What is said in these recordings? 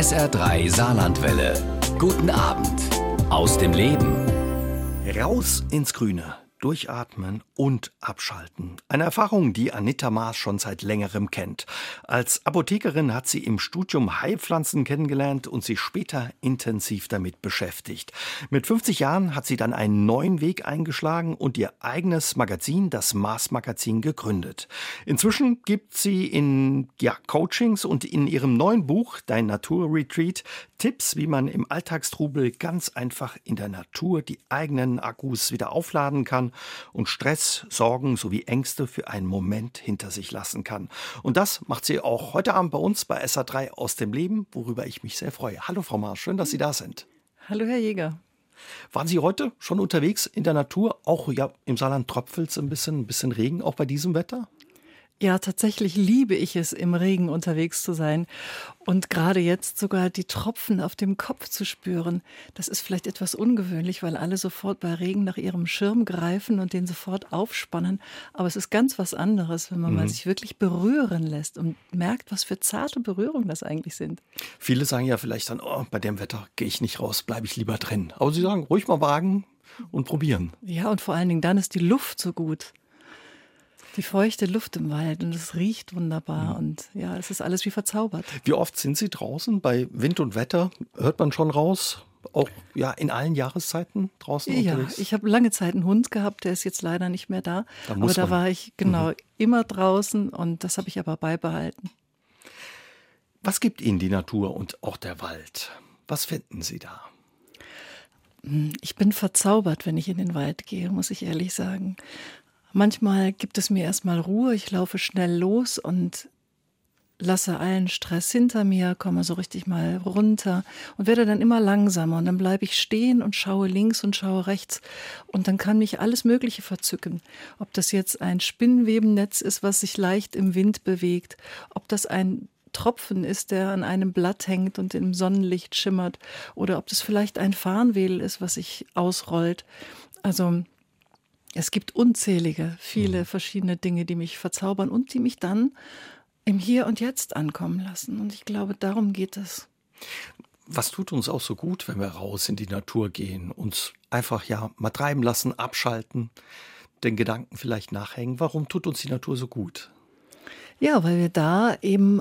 SR3 Saarlandwelle. Guten Abend aus dem Leben. Raus ins Grüne. Durchatmen und abschalten. Eine Erfahrung, die Anita Maas schon seit längerem kennt. Als Apothekerin hat sie im Studium Heilpflanzen kennengelernt und sich später intensiv damit beschäftigt. Mit 50 Jahren hat sie dann einen neuen Weg eingeschlagen und ihr eigenes Magazin, das Maas Magazin, gegründet. Inzwischen gibt sie in ja, Coachings und in ihrem neuen Buch Dein Naturretreat Tipps, wie man im Alltagstrubel ganz einfach in der Natur die eigenen Akkus wieder aufladen kann und Stress, Sorgen sowie Ängste für einen Moment hinter sich lassen kann. Und das macht sie auch heute Abend bei uns bei SA3 aus dem Leben, worüber ich mich sehr freue. Hallo Frau Maas, schön, dass Sie da sind. Hallo Herr Jäger. Waren Sie heute schon unterwegs in der Natur? Auch ja, im Saarland tröpfelt es ein bisschen, ein bisschen Regen, auch bei diesem Wetter? Ja, tatsächlich liebe ich es, im Regen unterwegs zu sein. Und gerade jetzt sogar die Tropfen auf dem Kopf zu spüren. Das ist vielleicht etwas ungewöhnlich, weil alle sofort bei Regen nach ihrem Schirm greifen und den sofort aufspannen. Aber es ist ganz was anderes, wenn man mhm. mal sich wirklich berühren lässt und merkt, was für zarte Berührungen das eigentlich sind. Viele sagen ja vielleicht dann, oh, bei dem Wetter gehe ich nicht raus, bleibe ich lieber drin. Aber sie sagen, ruhig mal wagen und probieren. Ja, und vor allen Dingen dann ist die Luft so gut die feuchte Luft im Wald und es riecht wunderbar und ja, es ist alles wie verzaubert. Wie oft sind Sie draußen? Bei Wind und Wetter hört man schon raus? Auch ja in allen Jahreszeiten draußen ja, unterwegs? Ja, ich habe lange Zeit einen Hund gehabt, der ist jetzt leider nicht mehr da. Da aber da war ich genau mhm. immer draußen und das habe ich aber beibehalten. Was gibt Ihnen die Natur und auch der Wald? Was finden Sie da? Hm, ich bin verzaubert, wenn ich in den Wald gehe, muss ich ehrlich sagen. Manchmal gibt es mir erstmal Ruhe, ich laufe schnell los und lasse allen Stress hinter mir, komme so richtig mal runter und werde dann immer langsamer und dann bleibe ich stehen und schaue links und schaue rechts und dann kann mich alles Mögliche verzücken. Ob das jetzt ein Spinnwebennetz ist, was sich leicht im Wind bewegt, ob das ein Tropfen ist, der an einem Blatt hängt und im Sonnenlicht schimmert, oder ob das vielleicht ein Farnwedel ist, was sich ausrollt. Also es gibt unzählige, viele mhm. verschiedene Dinge, die mich verzaubern und die mich dann im Hier und Jetzt ankommen lassen. Und ich glaube, darum geht es. Was tut uns auch so gut, wenn wir raus in die Natur gehen, uns einfach ja mal treiben lassen, abschalten, den Gedanken vielleicht nachhängen? Warum tut uns die Natur so gut? Ja, weil wir da eben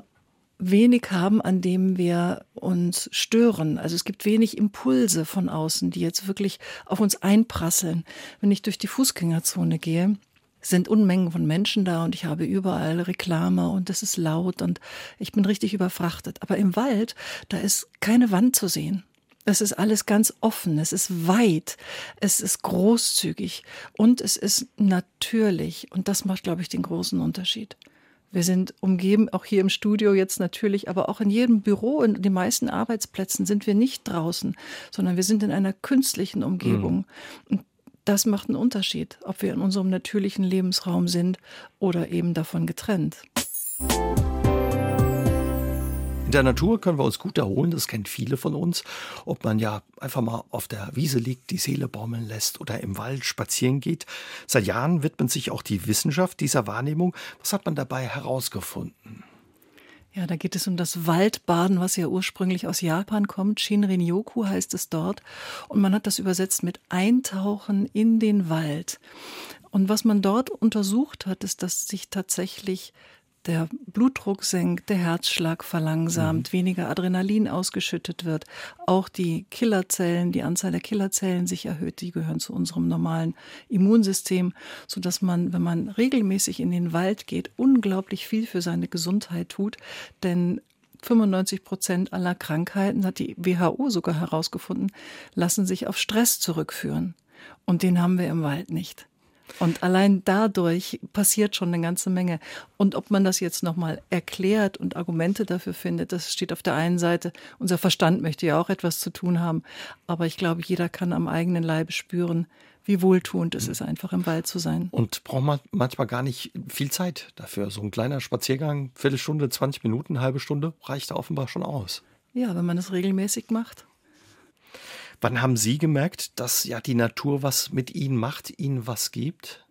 wenig haben, an dem wir uns stören. Also es gibt wenig Impulse von außen, die jetzt wirklich auf uns einprasseln. Wenn ich durch die Fußgängerzone gehe, sind Unmengen von Menschen da und ich habe überall Reklame und es ist laut und ich bin richtig überfrachtet. Aber im Wald, da ist keine Wand zu sehen. Es ist alles ganz offen, es ist weit, es ist großzügig und es ist natürlich. Und das macht, glaube ich, den großen Unterschied. Wir sind umgeben, auch hier im Studio jetzt natürlich, aber auch in jedem Büro, in den meisten Arbeitsplätzen sind wir nicht draußen, sondern wir sind in einer künstlichen Umgebung. Mhm. Und das macht einen Unterschied, ob wir in unserem natürlichen Lebensraum sind oder eben davon getrennt. In der Natur können wir uns gut erholen, das kennt viele von uns. Ob man ja einfach mal auf der Wiese liegt, die Seele baumeln lässt oder im Wald spazieren geht. Seit Jahren widmet sich auch die Wissenschaft dieser Wahrnehmung. Was hat man dabei herausgefunden? Ja, da geht es um das Waldbaden, was ja ursprünglich aus Japan kommt. Shinrin-yoku heißt es dort. Und man hat das übersetzt mit Eintauchen in den Wald. Und was man dort untersucht hat, ist, dass sich tatsächlich der Blutdruck senkt, der Herzschlag verlangsamt, mhm. weniger Adrenalin ausgeschüttet wird, auch die Killerzellen, die Anzahl der Killerzellen sich erhöht, die gehören zu unserem normalen Immunsystem, so dass man, wenn man regelmäßig in den Wald geht, unglaublich viel für seine Gesundheit tut, denn 95 Prozent aller Krankheiten, hat die WHO sogar herausgefunden, lassen sich auf Stress zurückführen. Und den haben wir im Wald nicht. Und allein dadurch passiert schon eine ganze Menge. Und ob man das jetzt nochmal erklärt und Argumente dafür findet, das steht auf der einen Seite. Unser Verstand möchte ja auch etwas zu tun haben. Aber ich glaube, jeder kann am eigenen Leibe spüren, wie wohltuend es ist, einfach im Wald zu sein. Und braucht man manchmal gar nicht viel Zeit dafür. So ein kleiner Spaziergang, Viertelstunde, 20 Minuten, halbe Stunde, reicht da offenbar schon aus. Ja, wenn man es regelmäßig macht. Wann haben Sie gemerkt, dass ja die Natur was mit Ihnen macht, Ihnen was gibt?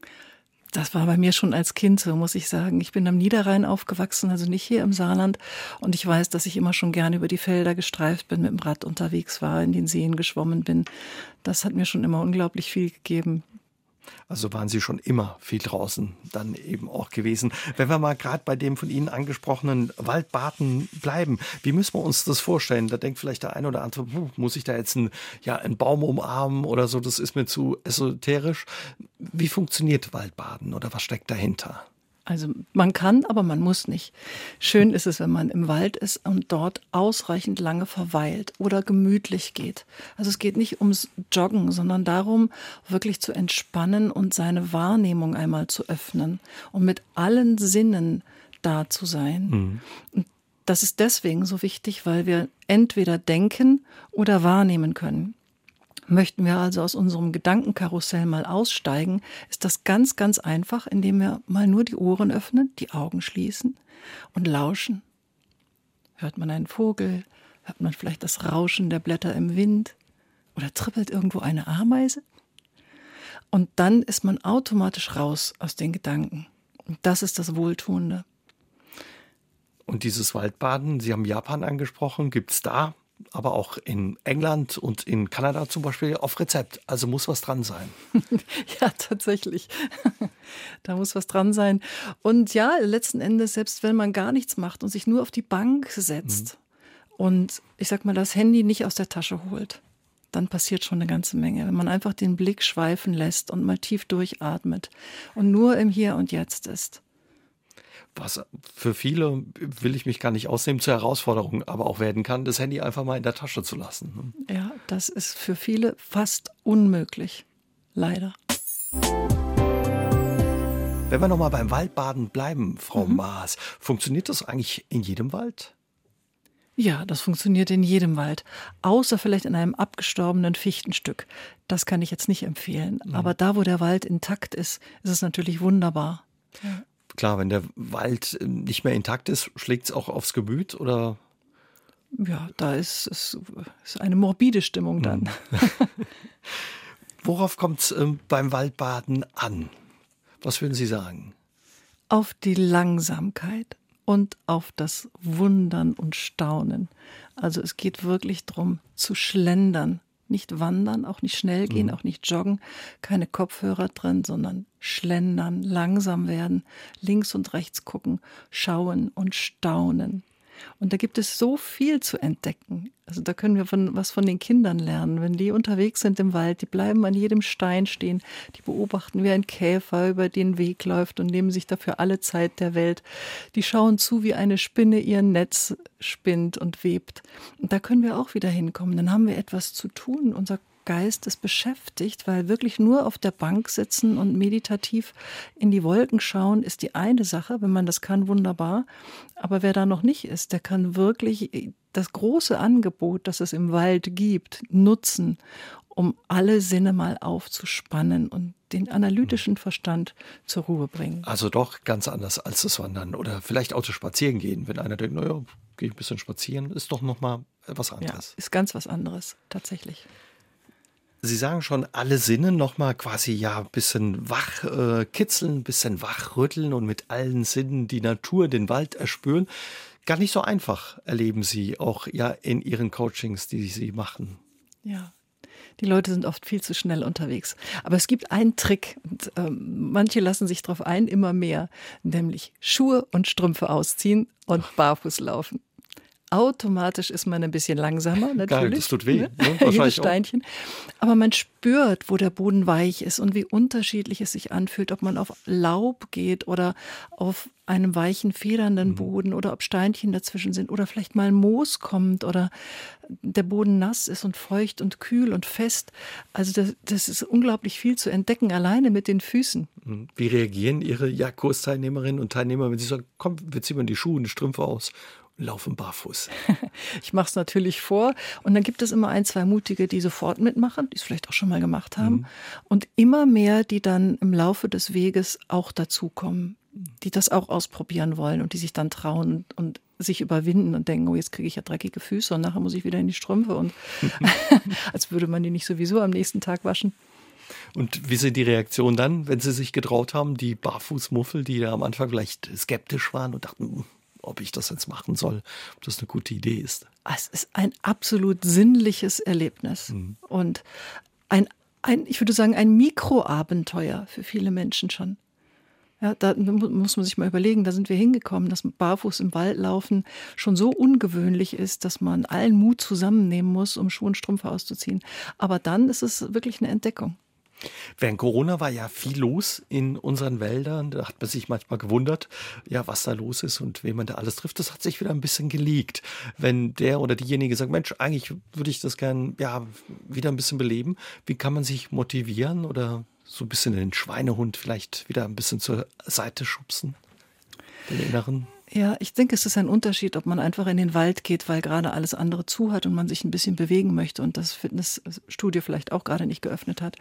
Das war bei mir schon als Kind so, muss ich sagen. Ich bin am Niederrhein aufgewachsen, also nicht hier im Saarland. Und ich weiß, dass ich immer schon gerne über die Felder gestreift bin, mit dem Rad unterwegs war, in den Seen geschwommen bin. Das hat mir schon immer unglaublich viel gegeben. Also waren Sie schon immer viel draußen dann eben auch gewesen. Wenn wir mal gerade bei dem von Ihnen angesprochenen Waldbaden bleiben, wie müssen wir uns das vorstellen? Da denkt vielleicht der eine oder andere, muss ich da jetzt einen, ja, einen Baum umarmen oder so, das ist mir zu esoterisch. Wie funktioniert Waldbaden oder was steckt dahinter? Also man kann, aber man muss nicht. Schön ist es, wenn man im Wald ist und dort ausreichend lange verweilt oder gemütlich geht. Also es geht nicht ums Joggen, sondern darum, wirklich zu entspannen und seine Wahrnehmung einmal zu öffnen und mit allen Sinnen da zu sein. Mhm. Und das ist deswegen so wichtig, weil wir entweder denken oder wahrnehmen können. Möchten wir also aus unserem Gedankenkarussell mal aussteigen, ist das ganz, ganz einfach, indem wir mal nur die Ohren öffnen, die Augen schließen und lauschen. Hört man einen Vogel? Hört man vielleicht das Rauschen der Blätter im Wind? Oder trippelt irgendwo eine Ameise? Und dann ist man automatisch raus aus den Gedanken. Und das ist das Wohltuende. Und dieses Waldbaden, Sie haben Japan angesprochen, gibt es da aber auch in England und in Kanada zum Beispiel auf Rezept. Also muss was dran sein. ja, tatsächlich. da muss was dran sein. Und ja, letzten Endes, selbst wenn man gar nichts macht und sich nur auf die Bank setzt mhm. und ich sag mal, das Handy nicht aus der Tasche holt, dann passiert schon eine ganze Menge. Wenn man einfach den Blick schweifen lässt und mal tief durchatmet und nur im Hier und Jetzt ist was für viele, will ich mich gar nicht ausnehmen, zur Herausforderung aber auch werden kann, das Handy einfach mal in der Tasche zu lassen. Ne? Ja, das ist für viele fast unmöglich. Leider. Wenn wir nochmal beim Waldbaden bleiben, Frau mhm. Maas, funktioniert das eigentlich in jedem Wald? Ja, das funktioniert in jedem Wald, außer vielleicht in einem abgestorbenen Fichtenstück. Das kann ich jetzt nicht empfehlen. Mhm. Aber da, wo der Wald intakt ist, ist es natürlich wunderbar. Ja klar, wenn der Wald ähm, nicht mehr intakt ist, schlägt es auch aufs Gemüt oder? Ja, da ist, ist, ist eine morbide Stimmung dann. Hm. Worauf kommt es ähm, beim Waldbaden an? Was würden Sie sagen? Auf die Langsamkeit und auf das Wundern und Staunen. Also es geht wirklich darum, zu schlendern, nicht wandern, auch nicht schnell gehen, mhm. auch nicht joggen, keine Kopfhörer drin, sondern schlendern, langsam werden, links und rechts gucken, schauen und staunen. Und da gibt es so viel zu entdecken. Also da können wir von, was von den Kindern lernen. Wenn die unterwegs sind im Wald, die bleiben an jedem Stein stehen, die beobachten, wie ein Käfer über den Weg läuft und nehmen sich dafür alle Zeit der Welt. Die schauen zu, wie eine Spinne ihr Netz spinnt und webt. Und da können wir auch wieder hinkommen. Dann haben wir etwas zu tun. Unser Geist ist beschäftigt, weil wirklich nur auf der Bank sitzen und meditativ in die Wolken schauen, ist die eine Sache. Wenn man das kann, wunderbar. Aber wer da noch nicht ist, der kann wirklich das große Angebot, das es im Wald gibt, nutzen, um alle Sinne mal aufzuspannen und den analytischen Verstand zur Ruhe bringen. Also doch ganz anders als das Wandern oder vielleicht auch zu spazieren gehen. Wenn einer denkt, naja, gehe ich ein bisschen spazieren, ist doch noch mal was anderes. Ja, ist ganz was anderes, tatsächlich. Sie sagen schon, alle Sinne nochmal quasi ja ein bisschen wach äh, kitzeln, ein bisschen wachrütteln und mit allen Sinnen die Natur, den Wald erspüren. Gar nicht so einfach erleben Sie auch ja in Ihren Coachings, die Sie machen. Ja. Die Leute sind oft viel zu schnell unterwegs. Aber es gibt einen Trick und ähm, manche lassen sich darauf ein, immer mehr, nämlich Schuhe und Strümpfe ausziehen und barfuß laufen automatisch ist man ein bisschen langsamer, natürlich. Geil, das tut weh, ne? ne? Steinchen. Aber man spürt, wo der Boden weich ist und wie unterschiedlich es sich anfühlt, ob man auf Laub geht oder auf einem weichen, federnden mhm. Boden oder ob Steinchen dazwischen sind oder vielleicht mal Moos kommt oder der Boden nass ist und feucht und kühl und fest. Also das, das ist unglaublich viel zu entdecken, alleine mit den Füßen. Mhm. Wie reagieren Ihre ja, Kursteilnehmerinnen und Teilnehmer, wenn Sie sagen, komm, wir ziehen mal die Schuhe und die Strümpfe aus laufen barfuß. Ich mache es natürlich vor und dann gibt es immer ein, zwei Mutige, die sofort mitmachen, die es vielleicht auch schon mal gemacht haben mhm. und immer mehr, die dann im Laufe des Weges auch dazukommen, die das auch ausprobieren wollen und die sich dann trauen und sich überwinden und denken, oh, jetzt kriege ich ja dreckige Füße und nachher muss ich wieder in die Strümpfe und als würde man die nicht sowieso am nächsten Tag waschen. Und wie sind die Reaktionen dann, wenn sie sich getraut haben, die Barfußmuffel, die da am Anfang vielleicht skeptisch waren und dachten, hm, ob ich das jetzt machen soll, ob das eine gute Idee ist? Es ist ein absolut sinnliches Erlebnis mhm. und ein, ein, ich würde sagen, ein Mikroabenteuer für viele Menschen schon. Ja, da muss man sich mal überlegen, da sind wir hingekommen, dass barfuß im Wald laufen schon so ungewöhnlich ist, dass man allen Mut zusammennehmen muss, um Schuhe und Strümpfe auszuziehen. Aber dann ist es wirklich eine Entdeckung. Während Corona war ja viel los in unseren Wäldern. Da hat man sich manchmal gewundert, ja, was da los ist und wen man da alles trifft. Das hat sich wieder ein bisschen geleakt. Wenn der oder diejenige sagt, Mensch, eigentlich würde ich das gern, ja, wieder ein bisschen beleben. Wie kann man sich motivieren oder so ein bisschen den Schweinehund vielleicht wieder ein bisschen zur Seite schubsen? Den inneren? Ja, ich denke, es ist ein Unterschied, ob man einfach in den Wald geht, weil gerade alles andere zu hat und man sich ein bisschen bewegen möchte und das Fitnessstudio vielleicht auch gerade nicht geöffnet hat.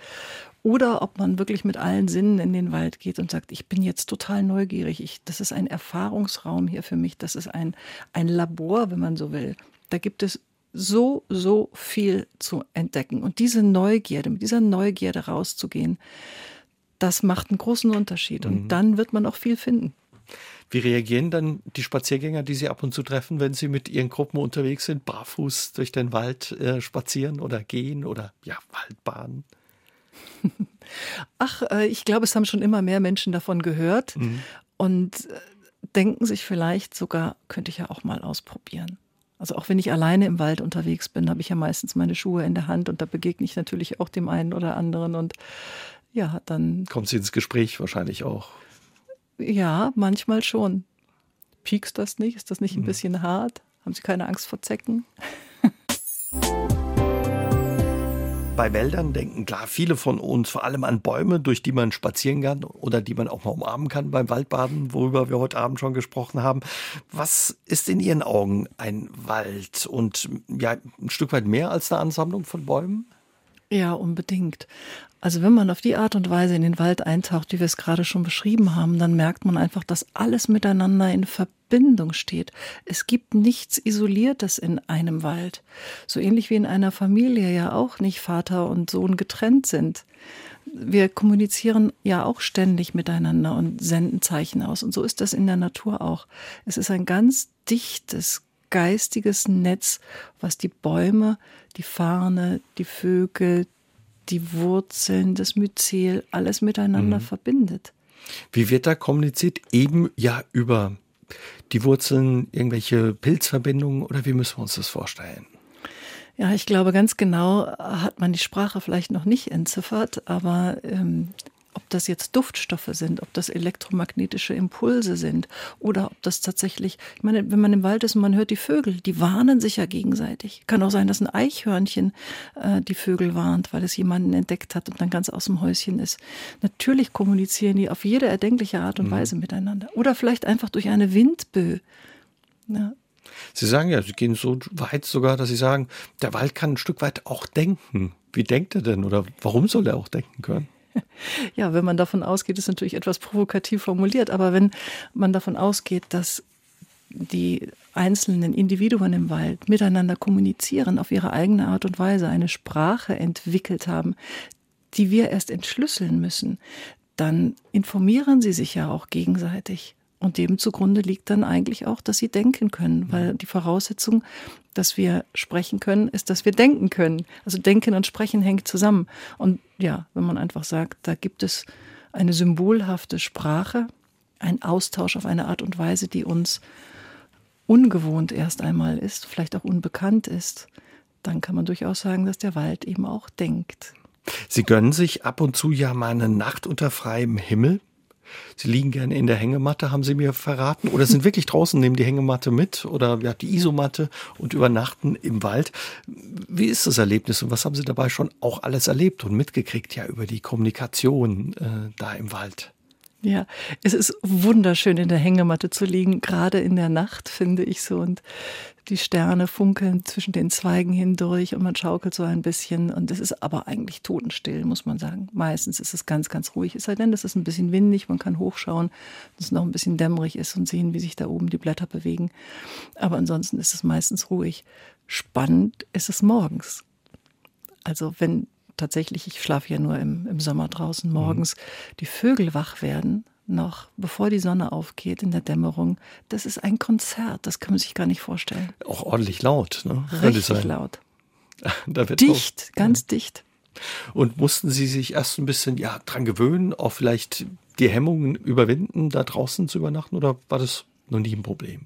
Oder ob man wirklich mit allen Sinnen in den Wald geht und sagt, ich bin jetzt total neugierig. Ich, das ist ein Erfahrungsraum hier für mich. Das ist ein, ein Labor, wenn man so will. Da gibt es so, so viel zu entdecken. Und diese Neugierde, mit dieser Neugierde rauszugehen, das macht einen großen Unterschied. Und mhm. dann wird man auch viel finden. Wie reagieren dann die Spaziergänger, die Sie ab und zu treffen, wenn Sie mit Ihren Gruppen unterwegs sind, barfuß durch den Wald äh, spazieren oder gehen oder ja, Waldbahnen? Ach, äh, ich glaube, es haben schon immer mehr Menschen davon gehört mhm. und äh, denken sich vielleicht sogar, könnte ich ja auch mal ausprobieren. Also auch wenn ich alleine im Wald unterwegs bin, habe ich ja meistens meine Schuhe in der Hand und da begegne ich natürlich auch dem einen oder anderen und ja, dann. Kommt sie ins Gespräch wahrscheinlich auch. Ja, manchmal schon. Piekst das nicht? Ist das nicht ein mhm. bisschen hart? Haben Sie keine Angst vor Zecken? Bei Wäldern denken klar viele von uns vor allem an Bäume, durch die man spazieren kann oder die man auch mal umarmen kann beim Waldbaden, worüber wir heute Abend schon gesprochen haben. Was ist in Ihren Augen ein Wald und ja, ein Stück weit mehr als eine Ansammlung von Bäumen? Ja, unbedingt. Also wenn man auf die Art und Weise in den Wald eintaucht, wie wir es gerade schon beschrieben haben, dann merkt man einfach, dass alles miteinander in Verbindung steht. Es gibt nichts Isoliertes in einem Wald. So ähnlich wie in einer Familie ja auch nicht Vater und Sohn getrennt sind. Wir kommunizieren ja auch ständig miteinander und senden Zeichen aus. Und so ist das in der Natur auch. Es ist ein ganz dichtes, geistiges Netz, was die Bäume, die Farne, die Vögel, die Wurzeln, das Myzel, alles miteinander mhm. verbindet. Wie wird da kommuniziert? Eben ja über die Wurzeln, irgendwelche Pilzverbindungen oder wie müssen wir uns das vorstellen? Ja, ich glaube, ganz genau hat man die Sprache vielleicht noch nicht entziffert, aber ähm, ob das jetzt Duftstoffe sind, ob das elektromagnetische Impulse sind oder ob das tatsächlich, ich meine, wenn man im Wald ist und man hört die Vögel, die warnen sich ja gegenseitig. Kann auch sein, dass ein Eichhörnchen äh, die Vögel warnt, weil es jemanden entdeckt hat und dann ganz aus dem Häuschen ist. Natürlich kommunizieren die auf jede erdenkliche Art und mhm. Weise miteinander. Oder vielleicht einfach durch eine Windböe. Ja, Sie sagen ja, Sie gehen so weit sogar, dass Sie sagen, der Wald kann ein Stück weit auch denken. Wie denkt er denn oder warum soll er auch denken können? Ja, wenn man davon ausgeht, ist natürlich etwas provokativ formuliert, aber wenn man davon ausgeht, dass die einzelnen Individuen im Wald miteinander kommunizieren, auf ihre eigene Art und Weise eine Sprache entwickelt haben, die wir erst entschlüsseln müssen, dann informieren sie sich ja auch gegenseitig. Und dem zugrunde liegt dann eigentlich auch, dass sie denken können, weil die Voraussetzung, dass wir sprechen können, ist, dass wir denken können. Also denken und sprechen hängt zusammen. Und ja, wenn man einfach sagt, da gibt es eine symbolhafte Sprache, ein Austausch auf eine Art und Weise, die uns ungewohnt erst einmal ist, vielleicht auch unbekannt ist, dann kann man durchaus sagen, dass der Wald eben auch denkt. Sie gönnen sich ab und zu ja mal eine Nacht unter freiem Himmel. Sie liegen gerne in der Hängematte, haben Sie mir verraten, oder sind wirklich draußen, nehmen die Hängematte mit oder ja, die Isomatte und übernachten im Wald. Wie ist das Erlebnis und was haben Sie dabei schon auch alles erlebt und mitgekriegt, ja, über die Kommunikation äh, da im Wald? Ja, es ist wunderschön in der Hängematte zu liegen, gerade in der Nacht, finde ich so. Und die Sterne funkeln zwischen den Zweigen hindurch und man schaukelt so ein bisschen. Und es ist aber eigentlich totenstill, muss man sagen. Meistens ist es ganz, ganz ruhig. Es sei denn, es ist ein bisschen windig, man kann hochschauen, dass es noch ein bisschen dämmerig ist und sehen, wie sich da oben die Blätter bewegen. Aber ansonsten ist es meistens ruhig. Spannend ist es morgens. Also wenn tatsächlich, ich schlafe ja nur im, im Sommer draußen morgens, mhm. die Vögel wach werden, noch bevor die Sonne aufgeht in der Dämmerung, das ist ein Konzert, das kann man sich gar nicht vorstellen. Auch ordentlich laut, ne? Richtig laut. dicht, ganz ja. dicht. Und mussten Sie sich erst ein bisschen ja, dran gewöhnen, auch vielleicht die Hemmungen überwinden, da draußen zu übernachten, oder war das noch nie ein Problem?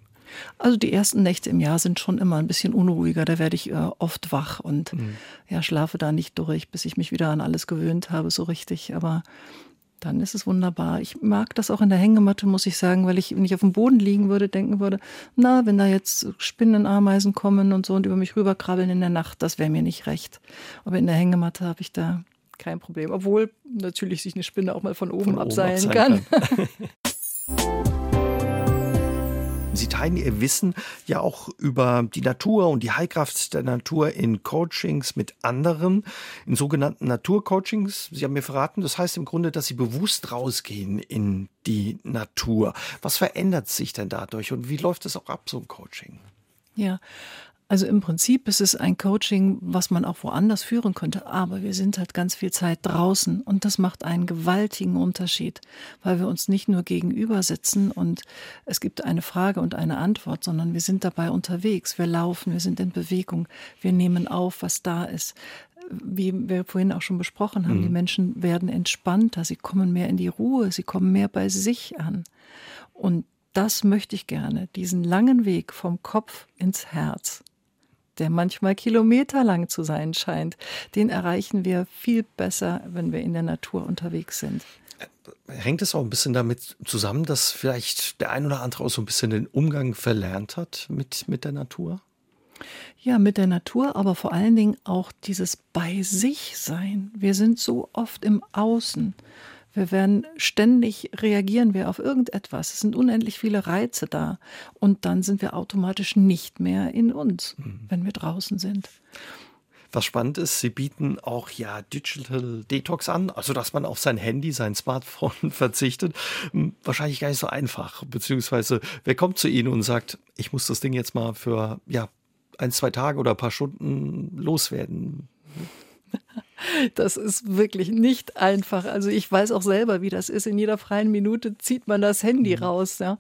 Also die ersten Nächte im Jahr sind schon immer ein bisschen unruhiger. Da werde ich äh, oft wach und mhm. ja, schlafe da nicht durch, bis ich mich wieder an alles gewöhnt habe, so richtig. Aber dann ist es wunderbar. Ich mag das auch in der Hängematte, muss ich sagen, weil ich, wenn ich auf dem Boden liegen würde, denken würde, na, wenn da jetzt Spinnenameisen kommen und so und über mich rüberkrabbeln in der Nacht, das wäre mir nicht recht. Aber in der Hängematte habe ich da kein Problem. Obwohl natürlich sich eine Spinne auch mal von oben, von abseilen, oben abseilen kann. kann. Sie teilen Ihr Wissen ja auch über die Natur und die Heilkraft der Natur in Coachings mit anderen, in sogenannten Naturcoachings. Sie haben mir verraten, das heißt im Grunde, dass Sie bewusst rausgehen in die Natur. Was verändert sich denn dadurch und wie läuft das auch ab, so ein Coaching? Ja, also im Prinzip ist es ein Coaching, was man auch woanders führen könnte, aber wir sind halt ganz viel Zeit draußen und das macht einen gewaltigen Unterschied, weil wir uns nicht nur gegenüber sitzen und es gibt eine Frage und eine Antwort, sondern wir sind dabei unterwegs, wir laufen, wir sind in Bewegung, wir nehmen auf, was da ist. Wie wir vorhin auch schon besprochen haben, mhm. die Menschen werden entspannter, sie kommen mehr in die Ruhe, sie kommen mehr bei sich an. Und das möchte ich gerne, diesen langen Weg vom Kopf ins Herz der manchmal kilometerlang zu sein scheint, den erreichen wir viel besser, wenn wir in der Natur unterwegs sind. Hängt es auch ein bisschen damit zusammen, dass vielleicht der ein oder andere auch so ein bisschen den Umgang verlernt hat mit, mit der Natur? Ja, mit der Natur, aber vor allen Dingen auch dieses Bei sich sein. Wir sind so oft im Außen. Wir werden ständig reagieren wir auf irgendetwas. Es sind unendlich viele Reize da. Und dann sind wir automatisch nicht mehr in uns, mhm. wenn wir draußen sind. Was spannend ist, sie bieten auch ja Digital Detox an, also dass man auf sein Handy, sein Smartphone verzichtet. Hm, wahrscheinlich gar nicht so einfach. Beziehungsweise, wer kommt zu Ihnen und sagt, ich muss das Ding jetzt mal für ja, ein, zwei Tage oder ein paar Stunden loswerden? Das ist wirklich nicht einfach. Also ich weiß auch selber, wie das ist. In jeder freien Minute zieht man das Handy mhm. raus. Ja.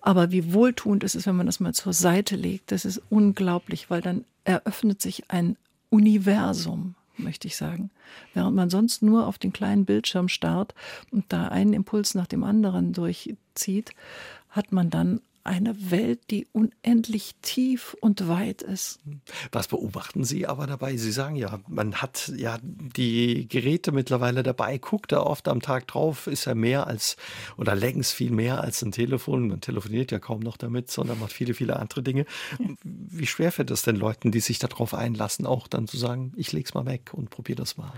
Aber wie wohltuend ist es, wenn man das mal zur Seite legt. Das ist unglaublich, weil dann eröffnet sich ein Universum, möchte ich sagen. Während man sonst nur auf den kleinen Bildschirm starrt und da einen Impuls nach dem anderen durchzieht, hat man dann eine Welt, die unendlich tief und weit ist. Was beobachten Sie aber dabei? Sie sagen ja, man hat ja die Geräte mittlerweile dabei, guckt da oft am Tag drauf, ist ja mehr als oder längst viel mehr als ein Telefon. Man telefoniert ja kaum noch damit, sondern macht viele, viele andere Dinge. Wie schwer fällt es denn Leuten, die sich darauf einlassen, auch dann zu sagen, ich leg's mal weg und probiere das mal?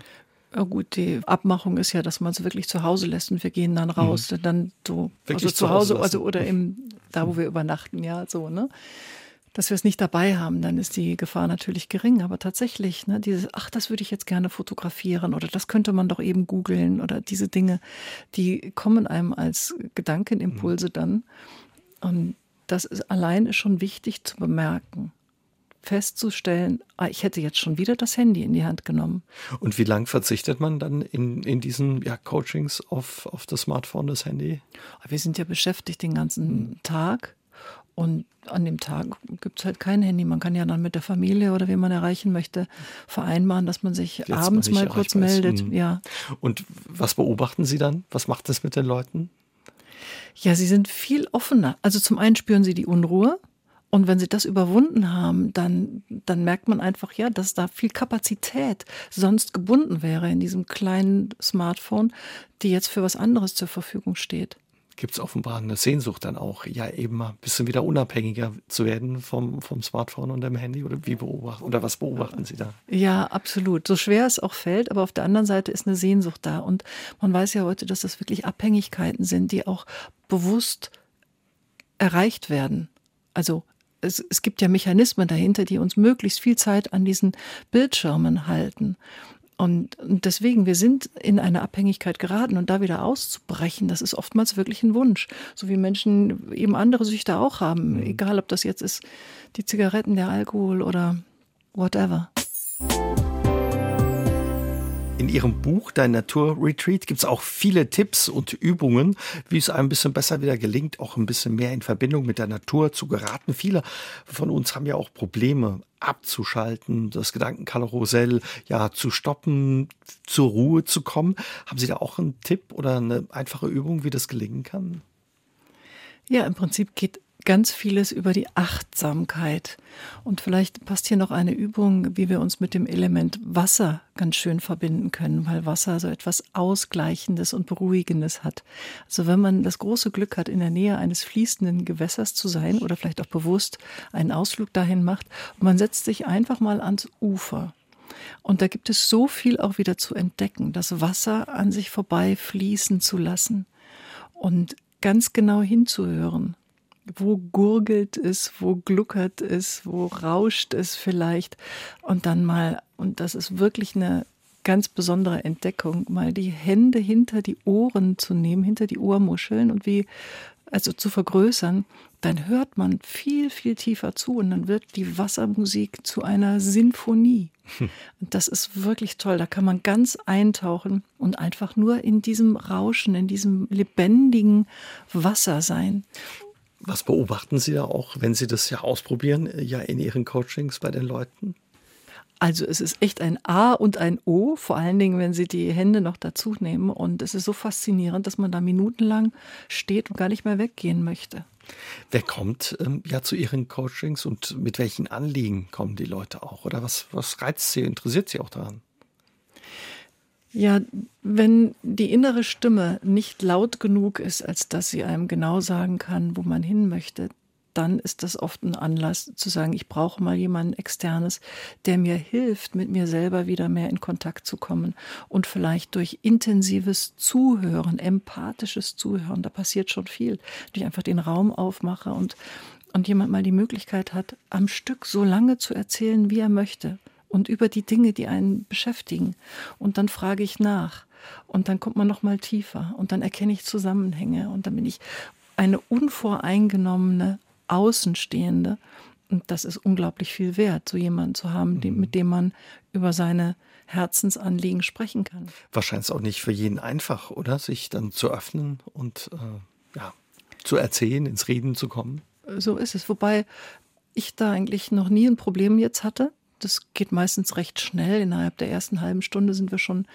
Ja gut, die Abmachung ist ja, dass man es wirklich zu Hause lässt und wir gehen dann raus, mhm. dann so wirklich also zu Hause, Hause also oder im da wo wir übernachten, ja, so, ne? Dass wir es nicht dabei haben, dann ist die Gefahr natürlich gering. Aber tatsächlich, ne, dieses, ach, das würde ich jetzt gerne fotografieren oder das könnte man doch eben googeln oder diese Dinge, die kommen einem als Gedankenimpulse mhm. dann. Und das ist allein ist schon wichtig zu bemerken festzustellen, ah, ich hätte jetzt schon wieder das Handy in die Hand genommen. Und wie lang verzichtet man dann in, in diesen ja, Coachings auf, auf das Smartphone, das Handy? Wir sind ja beschäftigt den ganzen hm. Tag. Und an dem Tag gibt es halt kein Handy. Man kann ja dann mit der Familie oder wen man erreichen möchte vereinbaren, dass man sich Jetzt abends mal kurz meldet. Hm. Ja. Und was beobachten Sie dann? Was macht das mit den Leuten? Ja, sie sind viel offener. Also zum einen spüren sie die Unruhe. Und wenn sie das überwunden haben, dann, dann merkt man einfach, ja, dass da viel Kapazität sonst gebunden wäre in diesem kleinen Smartphone, die jetzt für was anderes zur Verfügung steht. Gibt es offenbar eine Sehnsucht dann auch, ja, eben mal ein bisschen wieder unabhängiger zu werden vom, vom Smartphone und dem Handy? Oder wie beobachten oder was beobachten Sie da? Ja, absolut. So schwer es auch fällt, aber auf der anderen Seite ist eine Sehnsucht da. Und man weiß ja heute, dass das wirklich Abhängigkeiten sind, die auch bewusst erreicht werden. Also es, es gibt ja Mechanismen dahinter, die uns möglichst viel Zeit an diesen Bildschirmen halten. Und, deswegen, wir sind in eine Abhängigkeit geraten und da wieder auszubrechen, das ist oftmals wirklich ein Wunsch. So wie Menschen eben andere Süchte auch haben, mhm. egal ob das jetzt ist die Zigaretten, der Alkohol oder whatever. In Ihrem Buch, Dein Naturretreat, gibt es auch viele Tipps und Übungen, wie es einem ein bisschen besser wieder gelingt, auch ein bisschen mehr in Verbindung mit der Natur zu geraten. Viele von uns haben ja auch Probleme abzuschalten, das Gedankenkarussell ja zu stoppen, zur Ruhe zu kommen. Haben Sie da auch einen Tipp oder eine einfache Übung, wie das gelingen kann? Ja, im Prinzip geht ganz vieles über die Achtsamkeit. Und vielleicht passt hier noch eine Übung, wie wir uns mit dem Element Wasser ganz schön verbinden können, weil Wasser so etwas Ausgleichendes und Beruhigendes hat. Also wenn man das große Glück hat, in der Nähe eines fließenden Gewässers zu sein oder vielleicht auch bewusst einen Ausflug dahin macht und man setzt sich einfach mal ans Ufer. Und da gibt es so viel auch wieder zu entdecken, das Wasser an sich vorbei fließen zu lassen und ganz genau hinzuhören wo gurgelt es, wo gluckert es, wo rauscht es vielleicht. Und dann mal, und das ist wirklich eine ganz besondere Entdeckung, mal die Hände hinter die Ohren zu nehmen, hinter die Ohrmuscheln und wie, also zu vergrößern, dann hört man viel, viel tiefer zu und dann wird die Wassermusik zu einer Sinfonie. Und das ist wirklich toll. Da kann man ganz eintauchen und einfach nur in diesem Rauschen, in diesem lebendigen Wasser sein. Was beobachten Sie da auch, wenn Sie das ja ausprobieren, äh, ja in Ihren Coachings bei den Leuten? Also es ist echt ein A und ein O, vor allen Dingen, wenn Sie die Hände noch dazu nehmen. Und es ist so faszinierend, dass man da minutenlang steht und gar nicht mehr weggehen möchte. Wer kommt ähm, ja zu Ihren Coachings und mit welchen Anliegen kommen die Leute auch? Oder was, was reizt Sie, interessiert Sie auch daran? Ja, wenn die innere Stimme nicht laut genug ist, als dass sie einem genau sagen kann, wo man hin möchte, dann ist das oft ein Anlass zu sagen, ich brauche mal jemanden externes, der mir hilft, mit mir selber wieder mehr in Kontakt zu kommen und vielleicht durch intensives Zuhören, empathisches Zuhören, da passiert schon viel, durch einfach den Raum aufmache und und jemand mal die Möglichkeit hat, am Stück so lange zu erzählen, wie er möchte und über die Dinge, die einen beschäftigen. Und dann frage ich nach. Und dann kommt man noch mal tiefer und dann erkenne ich Zusammenhänge und dann bin ich eine unvoreingenommene Außenstehende. Und das ist unglaublich viel wert, so jemanden zu haben, mhm. mit dem man über seine Herzensanliegen sprechen kann. Wahrscheinlich auch nicht für jeden einfach, oder? Sich dann zu öffnen und äh, ja, zu erzählen, ins Reden zu kommen. So ist es. Wobei ich da eigentlich noch nie ein Problem jetzt hatte. Das geht meistens recht schnell. Innerhalb der ersten halben Stunde sind wir schon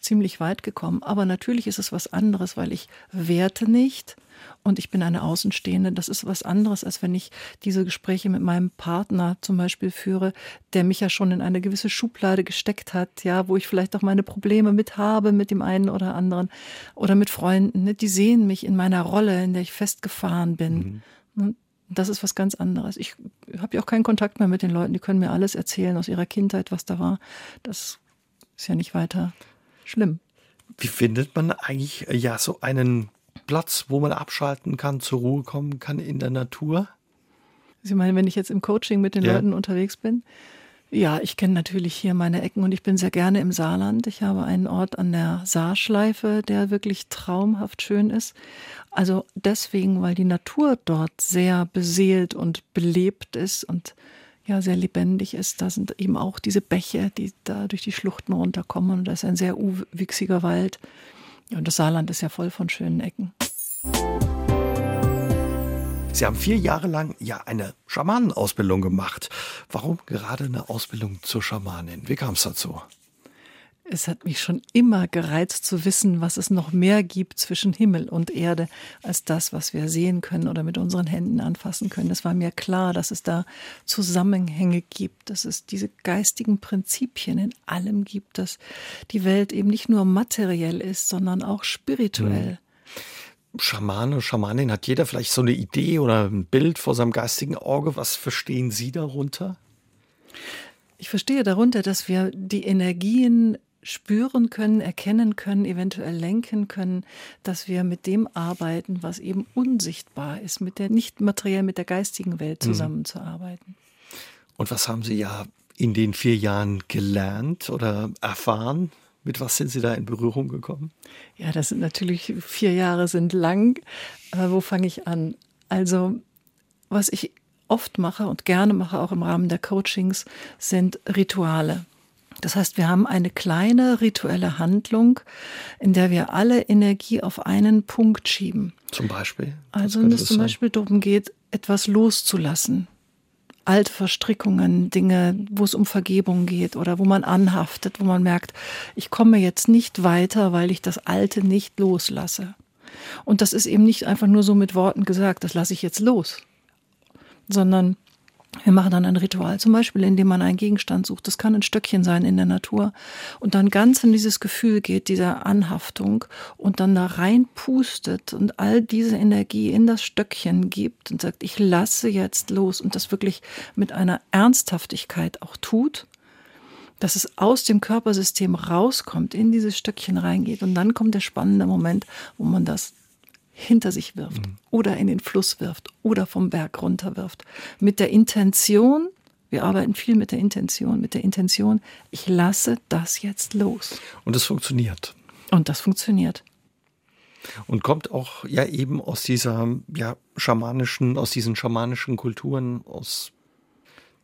ziemlich weit gekommen. Aber natürlich ist es was anderes, weil ich werte nicht und ich bin eine Außenstehende. Das ist was anderes, als wenn ich diese Gespräche mit meinem Partner zum Beispiel führe, der mich ja schon in eine gewisse Schublade gesteckt hat, ja, wo ich vielleicht auch meine Probleme mit habe, mit dem einen oder anderen oder mit Freunden. Ne? Die sehen mich in meiner Rolle, in der ich festgefahren bin. Mhm. Das ist was ganz anderes. Ich habe ja auch keinen Kontakt mehr mit den Leuten. Die können mir alles erzählen aus ihrer Kindheit, was da war. Das ist ja nicht weiter schlimm. Wie findet man eigentlich äh, ja so einen Platz, wo man abschalten kann, zur Ruhe kommen kann in der Natur? Sie meinen, wenn ich jetzt im Coaching mit den ja. Leuten unterwegs bin? Ja, ich kenne natürlich hier meine Ecken und ich bin sehr gerne im Saarland. Ich habe einen Ort an der Saarschleife, der wirklich traumhaft schön ist. Also deswegen, weil die Natur dort sehr beseelt und belebt ist und ja sehr lebendig ist. Da sind eben auch diese Bäche, die da durch die Schluchten runterkommen. Und da ist ein sehr uwüchsiger Wald. Und das Saarland ist ja voll von schönen Ecken. Sie haben vier Jahre lang ja eine Schamanenausbildung gemacht. Warum gerade eine Ausbildung zur Schamanin? Wie kam es dazu? Es hat mich schon immer gereizt zu wissen, was es noch mehr gibt zwischen Himmel und Erde als das, was wir sehen können oder mit unseren Händen anfassen können. Es war mir klar, dass es da Zusammenhänge gibt, dass es diese geistigen Prinzipien in allem gibt, dass die Welt eben nicht nur materiell ist, sondern auch spirituell. Mhm. Schamane, Schamanin, hat jeder vielleicht so eine Idee oder ein Bild vor seinem geistigen Auge? Was verstehen Sie darunter? Ich verstehe darunter, dass wir die Energien spüren können, erkennen können, eventuell lenken können, dass wir mit dem arbeiten, was eben unsichtbar ist, mit der nicht materiell, mit der geistigen Welt mhm. zusammenzuarbeiten. Und was haben Sie ja in den vier Jahren gelernt oder erfahren? Mit was sind Sie da in Berührung gekommen? Ja, das sind natürlich vier Jahre sind lang. Aber wo fange ich an? Also, was ich oft mache und gerne mache, auch im Rahmen der Coachings, sind Rituale. Das heißt, wir haben eine kleine rituelle Handlung, in der wir alle Energie auf einen Punkt schieben. Zum Beispiel? Also wenn es zum Beispiel darum geht, etwas loszulassen. Alte Verstrickungen, Dinge, wo es um Vergebung geht oder wo man anhaftet, wo man merkt, ich komme jetzt nicht weiter, weil ich das Alte nicht loslasse. Und das ist eben nicht einfach nur so mit Worten gesagt, das lasse ich jetzt los, sondern wir machen dann ein Ritual, zum Beispiel, indem man einen Gegenstand sucht. Das kann ein Stöckchen sein in der Natur. Und dann ganz in dieses Gefühl geht, dieser Anhaftung und dann da reinpustet und all diese Energie in das Stöckchen gibt und sagt, ich lasse jetzt los und das wirklich mit einer Ernsthaftigkeit auch tut, dass es aus dem Körpersystem rauskommt, in dieses Stöckchen reingeht. Und dann kommt der spannende Moment, wo man das hinter sich wirft mhm. oder in den Fluss wirft oder vom Berg runter wirft. Mit der Intention, wir arbeiten viel mit der Intention, mit der Intention, ich lasse das jetzt los. Und es funktioniert. Und das funktioniert. Und kommt auch ja eben aus dieser ja schamanischen, aus diesen schamanischen Kulturen aus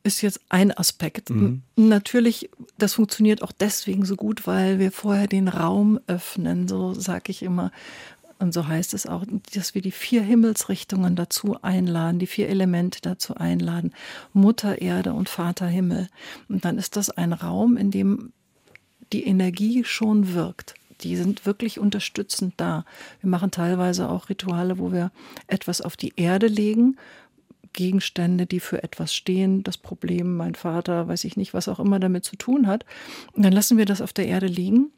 ist jetzt ein Aspekt. Mhm. Natürlich, das funktioniert auch deswegen so gut, weil wir vorher den Raum öffnen, so sage ich immer. Und so heißt es auch, dass wir die vier Himmelsrichtungen dazu einladen, die vier Elemente dazu einladen. Mutter Erde und Vater Himmel. Und dann ist das ein Raum, in dem die Energie schon wirkt. Die sind wirklich unterstützend da. Wir machen teilweise auch Rituale, wo wir etwas auf die Erde legen, Gegenstände, die für etwas stehen, das Problem, mein Vater, weiß ich nicht, was auch immer damit zu tun hat. Und dann lassen wir das auf der Erde liegen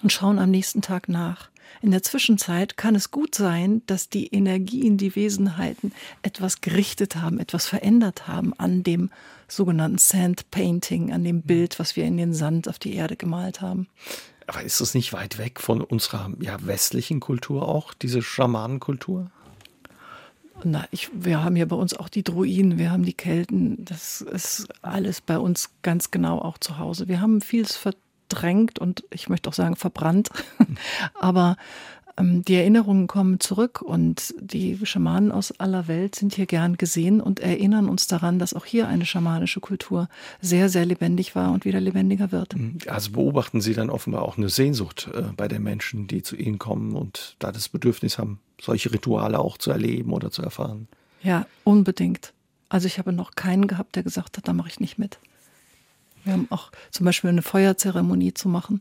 und schauen am nächsten Tag nach. In der Zwischenzeit kann es gut sein, dass die Energien, die Wesenheiten etwas gerichtet haben, etwas verändert haben an dem sogenannten Sand Painting, an dem Bild, was wir in den Sand auf die Erde gemalt haben. Aber ist es nicht weit weg von unserer ja, westlichen Kultur auch, diese Schamanenkultur? Na, ich, wir haben hier bei uns auch die Druiden, wir haben die Kelten. Das ist alles bei uns ganz genau auch zu Hause. Wir haben vieles verdrängt und ich möchte auch sagen verbrannt. Aber ähm, die Erinnerungen kommen zurück und die Schamanen aus aller Welt sind hier gern gesehen und erinnern uns daran, dass auch hier eine schamanische Kultur sehr, sehr lebendig war und wieder lebendiger wird. Mhm. Also beobachten Sie dann offenbar auch eine Sehnsucht äh, bei den Menschen, die zu Ihnen kommen und da das Bedürfnis haben, solche Rituale auch zu erleben oder zu erfahren. Ja, unbedingt. Also ich habe noch keinen gehabt, der gesagt hat, da mache ich nicht mit. Wir haben auch zum Beispiel eine Feuerzeremonie zu machen,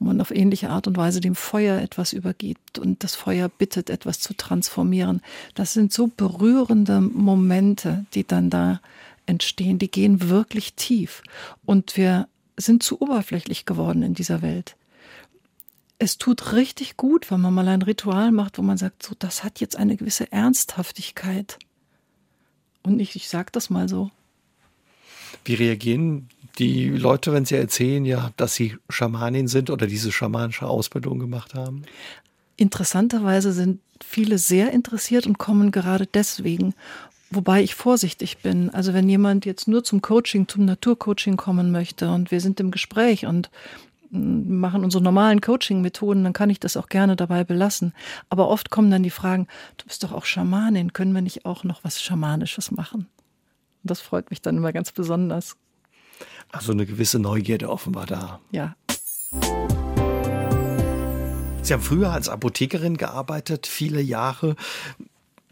wo man auf ähnliche Art und Weise dem Feuer etwas übergibt und das Feuer bittet, etwas zu transformieren. Das sind so berührende Momente, die dann da entstehen. Die gehen wirklich tief. Und wir sind zu oberflächlich geworden in dieser Welt. Es tut richtig gut, wenn man mal ein Ritual macht, wo man sagt, so, das hat jetzt eine gewisse Ernsthaftigkeit. Und ich, ich sage das mal so. Wie reagieren die Leute, wenn sie erzählen, ja, dass sie Schamanin sind oder diese schamanische Ausbildung gemacht haben? Interessanterweise sind viele sehr interessiert und kommen gerade deswegen. Wobei ich vorsichtig bin. Also wenn jemand jetzt nur zum Coaching, zum Naturcoaching kommen möchte und wir sind im Gespräch und mm, machen unsere normalen Coaching-Methoden, dann kann ich das auch gerne dabei belassen. Aber oft kommen dann die Fragen, du bist doch auch Schamanin, können wir nicht auch noch was Schamanisches machen? Und das freut mich dann immer ganz besonders. Also eine gewisse Neugierde offenbar da. Ja. Sie haben früher als Apothekerin gearbeitet, viele Jahre,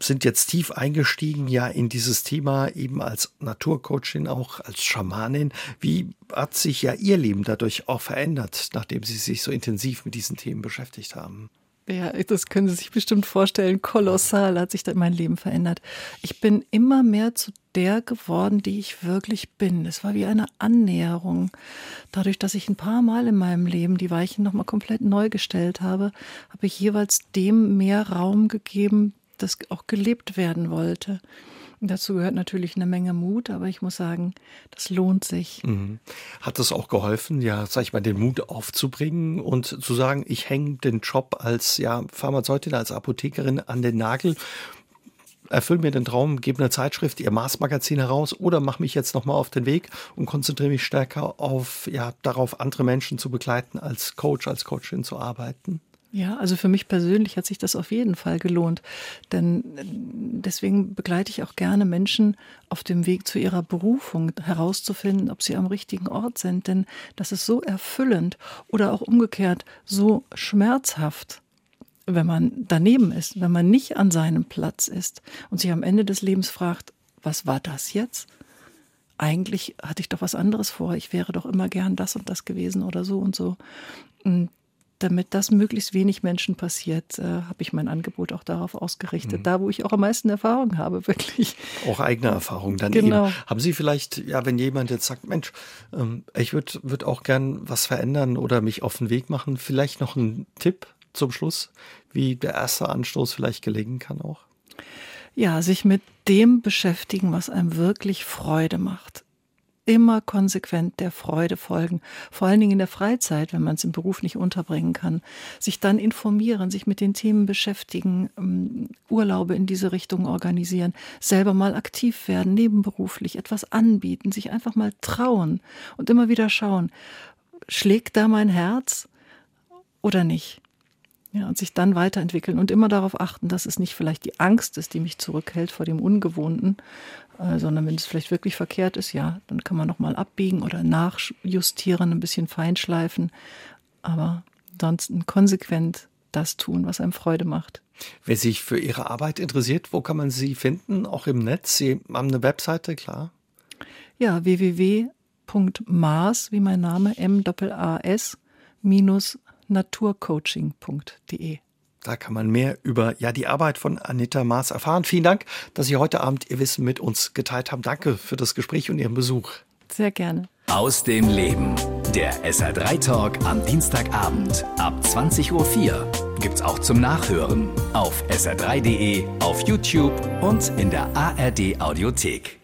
sind jetzt tief eingestiegen ja in dieses Thema eben als Naturcoachin, auch als Schamanin. Wie hat sich ja Ihr Leben dadurch auch verändert, nachdem Sie sich so intensiv mit diesen Themen beschäftigt haben? Ja, das können Sie sich bestimmt vorstellen. Kolossal hat sich mein Leben verändert. Ich bin immer mehr zu der geworden, die ich wirklich bin. Es war wie eine Annäherung. Dadurch, dass ich ein paar Mal in meinem Leben die Weichen nochmal komplett neu gestellt habe, habe ich jeweils dem mehr Raum gegeben, das auch gelebt werden wollte. Dazu gehört natürlich eine Menge Mut, aber ich muss sagen, das lohnt sich. Mhm. Hat es auch geholfen, ja, sag ich mal, den Mut aufzubringen und zu sagen, ich hänge den Job als ja, Pharmazeutin, als Apothekerin an den Nagel erfülle mir den Traum, gebe eine Zeitschrift, ihr Mars-Magazin heraus oder mache mich jetzt nochmal auf den Weg und konzentriere mich stärker auf, ja, darauf, andere Menschen zu begleiten, als Coach, als Coachin zu arbeiten? Ja, also für mich persönlich hat sich das auf jeden Fall gelohnt. Denn äh, deswegen begleite ich auch gerne Menschen auf dem Weg zu ihrer Berufung herauszufinden, ob sie am richtigen Ort sind. Denn das ist so erfüllend oder auch umgekehrt so schmerzhaft, wenn man daneben ist, wenn man nicht an seinem Platz ist und sich am Ende des Lebens fragt, was war das jetzt? Eigentlich hatte ich doch was anderes vor. Ich wäre doch immer gern das und das gewesen oder so und so. Und damit das möglichst wenig Menschen passiert, äh, habe ich mein Angebot auch darauf ausgerichtet. Mhm. Da, wo ich auch am meisten Erfahrung habe, wirklich. Auch eigene Erfahrung dann genau. eben. Haben Sie vielleicht, ja, wenn jemand jetzt sagt, Mensch, ähm, ich würde würd auch gern was verändern oder mich auf den Weg machen, vielleicht noch einen Tipp zum Schluss, wie der erste Anstoß vielleicht gelingen kann auch? Ja, sich mit dem beschäftigen, was einem wirklich Freude macht immer konsequent der Freude folgen, vor allen Dingen in der Freizeit, wenn man es im Beruf nicht unterbringen kann, sich dann informieren, sich mit den Themen beschäftigen, ähm, Urlaube in diese Richtung organisieren, selber mal aktiv werden, nebenberuflich etwas anbieten, sich einfach mal trauen und immer wieder schauen, schlägt da mein Herz oder nicht? Ja, und sich dann weiterentwickeln und immer darauf achten, dass es nicht vielleicht die Angst ist, die mich zurückhält vor dem Ungewohnten, äh, sondern wenn es vielleicht wirklich verkehrt ist, ja, dann kann man nochmal abbiegen oder nachjustieren, ein bisschen feinschleifen. Aber ansonsten konsequent das tun, was einem Freude macht. Wer sich für Ihre Arbeit interessiert, wo kann man Sie finden? Auch im Netz? Sie haben eine Webseite, klar? Ja, www.maas, wie mein Name, M-A-S, minus naturcoaching.de. Da kann man mehr über ja, die Arbeit von Anita Maas erfahren. Vielen Dank, dass Sie heute Abend Ihr Wissen mit uns geteilt haben. Danke für das Gespräch und Ihren Besuch. Sehr gerne. Aus dem Leben. Der SR3 Talk am Dienstagabend ab 20.04 Uhr gibt's auch zum Nachhören auf sr3.de, auf YouTube und in der ARD Audiothek.